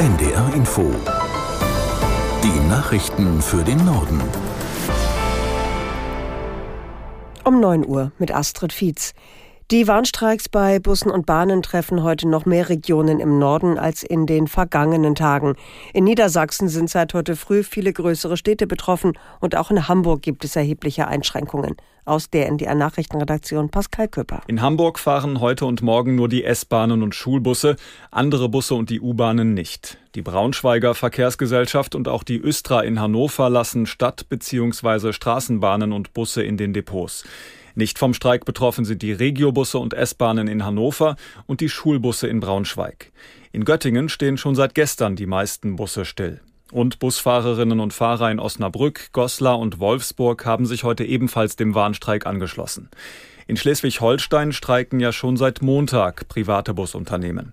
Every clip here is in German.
NDR Info. Die Nachrichten für den Norden. Um 9 Uhr mit Astrid Fietz. Die Warnstreiks bei Bussen und Bahnen treffen heute noch mehr Regionen im Norden als in den vergangenen Tagen. In Niedersachsen sind seit heute früh viele größere Städte betroffen und auch in Hamburg gibt es erhebliche Einschränkungen. Aus der NDR Nachrichtenredaktion Pascal Köpper. In Hamburg fahren heute und morgen nur die S-Bahnen und Schulbusse, andere Busse und die U-Bahnen nicht. Die Braunschweiger Verkehrsgesellschaft und auch die Östra in Hannover lassen Stadt- bzw. Straßenbahnen und Busse in den Depots. Nicht vom Streik betroffen sind die Regiobusse und S-Bahnen in Hannover und die Schulbusse in Braunschweig. In Göttingen stehen schon seit gestern die meisten Busse still. Und Busfahrerinnen und Fahrer in Osnabrück, Goslar und Wolfsburg haben sich heute ebenfalls dem Warnstreik angeschlossen. In Schleswig-Holstein streiken ja schon seit Montag private Busunternehmen.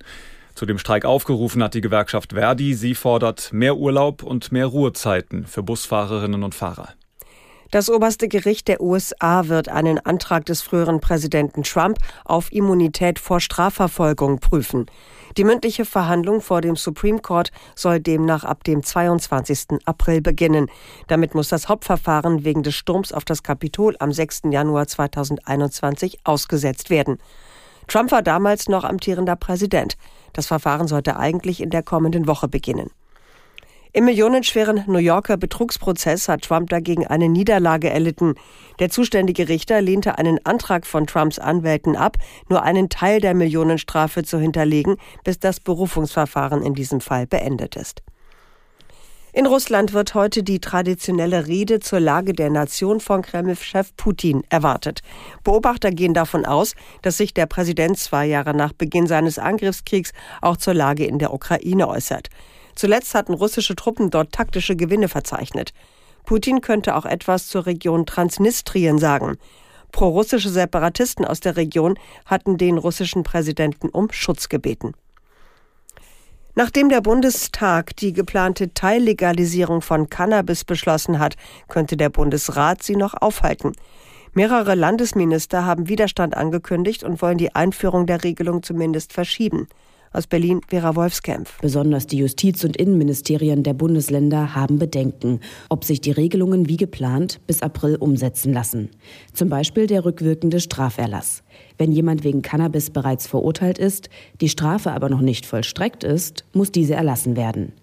Zu dem Streik aufgerufen hat die Gewerkschaft Verdi. Sie fordert mehr Urlaub und mehr Ruhezeiten für Busfahrerinnen und Fahrer. Das oberste Gericht der USA wird einen Antrag des früheren Präsidenten Trump auf Immunität vor Strafverfolgung prüfen. Die mündliche Verhandlung vor dem Supreme Court soll demnach ab dem 22. April beginnen. Damit muss das Hauptverfahren wegen des Sturms auf das Kapitol am 6. Januar 2021 ausgesetzt werden. Trump war damals noch amtierender Präsident. Das Verfahren sollte eigentlich in der kommenden Woche beginnen. Im millionenschweren New Yorker Betrugsprozess hat Trump dagegen eine Niederlage erlitten. Der zuständige Richter lehnte einen Antrag von Trumps Anwälten ab, nur einen Teil der Millionenstrafe zu hinterlegen, bis das Berufungsverfahren in diesem Fall beendet ist. In Russland wird heute die traditionelle Rede zur Lage der Nation von Kreml-Chef Putin erwartet. Beobachter gehen davon aus, dass sich der Präsident zwei Jahre nach Beginn seines Angriffskriegs auch zur Lage in der Ukraine äußert. Zuletzt hatten russische Truppen dort taktische Gewinne verzeichnet. Putin könnte auch etwas zur Region Transnistrien sagen. Prorussische Separatisten aus der Region hatten den russischen Präsidenten um Schutz gebeten. Nachdem der Bundestag die geplante Teillegalisierung von Cannabis beschlossen hat, könnte der Bundesrat sie noch aufhalten. Mehrere Landesminister haben Widerstand angekündigt und wollen die Einführung der Regelung zumindest verschieben. Aus Berlin Vera Wolfskämpf. Besonders die Justiz- und Innenministerien der Bundesländer haben Bedenken, ob sich die Regelungen wie geplant bis April umsetzen lassen. Zum Beispiel der rückwirkende Straferlass. Wenn jemand wegen Cannabis bereits verurteilt ist, die Strafe aber noch nicht vollstreckt ist, muss diese erlassen werden.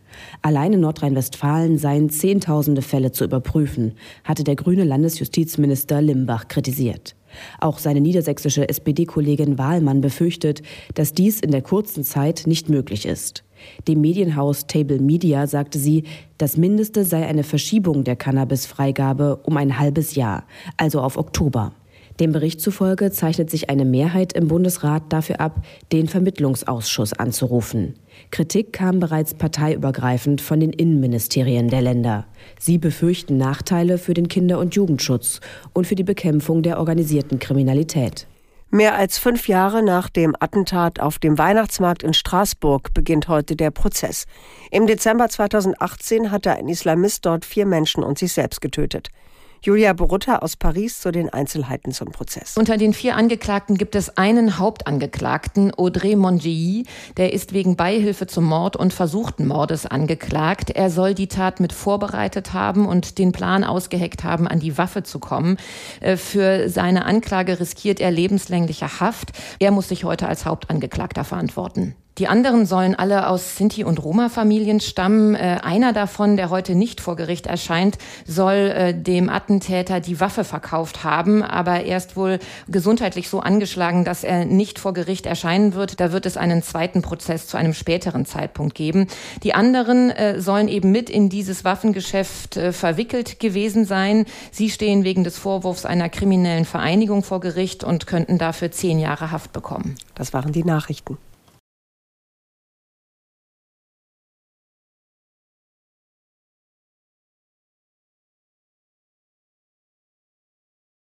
Allein in Nordrhein-Westfalen seien Zehntausende Fälle zu überprüfen, hatte der grüne Landesjustizminister Limbach kritisiert. Auch seine niedersächsische SPD-Kollegin Wahlmann befürchtet, dass dies in der kurzen Zeit nicht möglich ist. Dem Medienhaus Table Media sagte sie, das Mindeste sei eine Verschiebung der Cannabis-Freigabe um ein halbes Jahr, also auf Oktober. Dem Bericht zufolge zeichnet sich eine Mehrheit im Bundesrat dafür ab, den Vermittlungsausschuss anzurufen. Kritik kam bereits parteiübergreifend von den Innenministerien der Länder. Sie befürchten Nachteile für den Kinder- und Jugendschutz und für die Bekämpfung der organisierten Kriminalität. Mehr als fünf Jahre nach dem Attentat auf dem Weihnachtsmarkt in Straßburg beginnt heute der Prozess. Im Dezember 2018 hatte ein Islamist dort vier Menschen und sich selbst getötet. Julia Borutta aus Paris zu den Einzelheiten zum Prozess. Unter den vier Angeklagten gibt es einen Hauptangeklagten, Audrey Mongeilly. Der ist wegen Beihilfe zum Mord und versuchten Mordes angeklagt. Er soll die Tat mit vorbereitet haben und den Plan ausgeheckt haben, an die Waffe zu kommen. Äh, für seine Anklage riskiert er lebenslängliche Haft. Er muss sich heute als Hauptangeklagter verantworten. Die anderen sollen alle aus Sinti- und Roma-Familien stammen. Äh, einer davon, der heute nicht vor Gericht erscheint, soll äh, dem Attentäter die Waffe verkauft haben, aber er ist wohl gesundheitlich so angeschlagen, dass er nicht vor Gericht erscheinen wird. Da wird es einen zweiten Prozess zu einem späteren Zeitpunkt geben. Die anderen äh, sollen eben mit in dieses Waffengeschäft äh, verwickelt gewesen sein. Sie stehen wegen des Vorwurfs einer kriminellen Vereinigung vor Gericht und könnten dafür zehn Jahre Haft bekommen. Das waren die Nachrichten.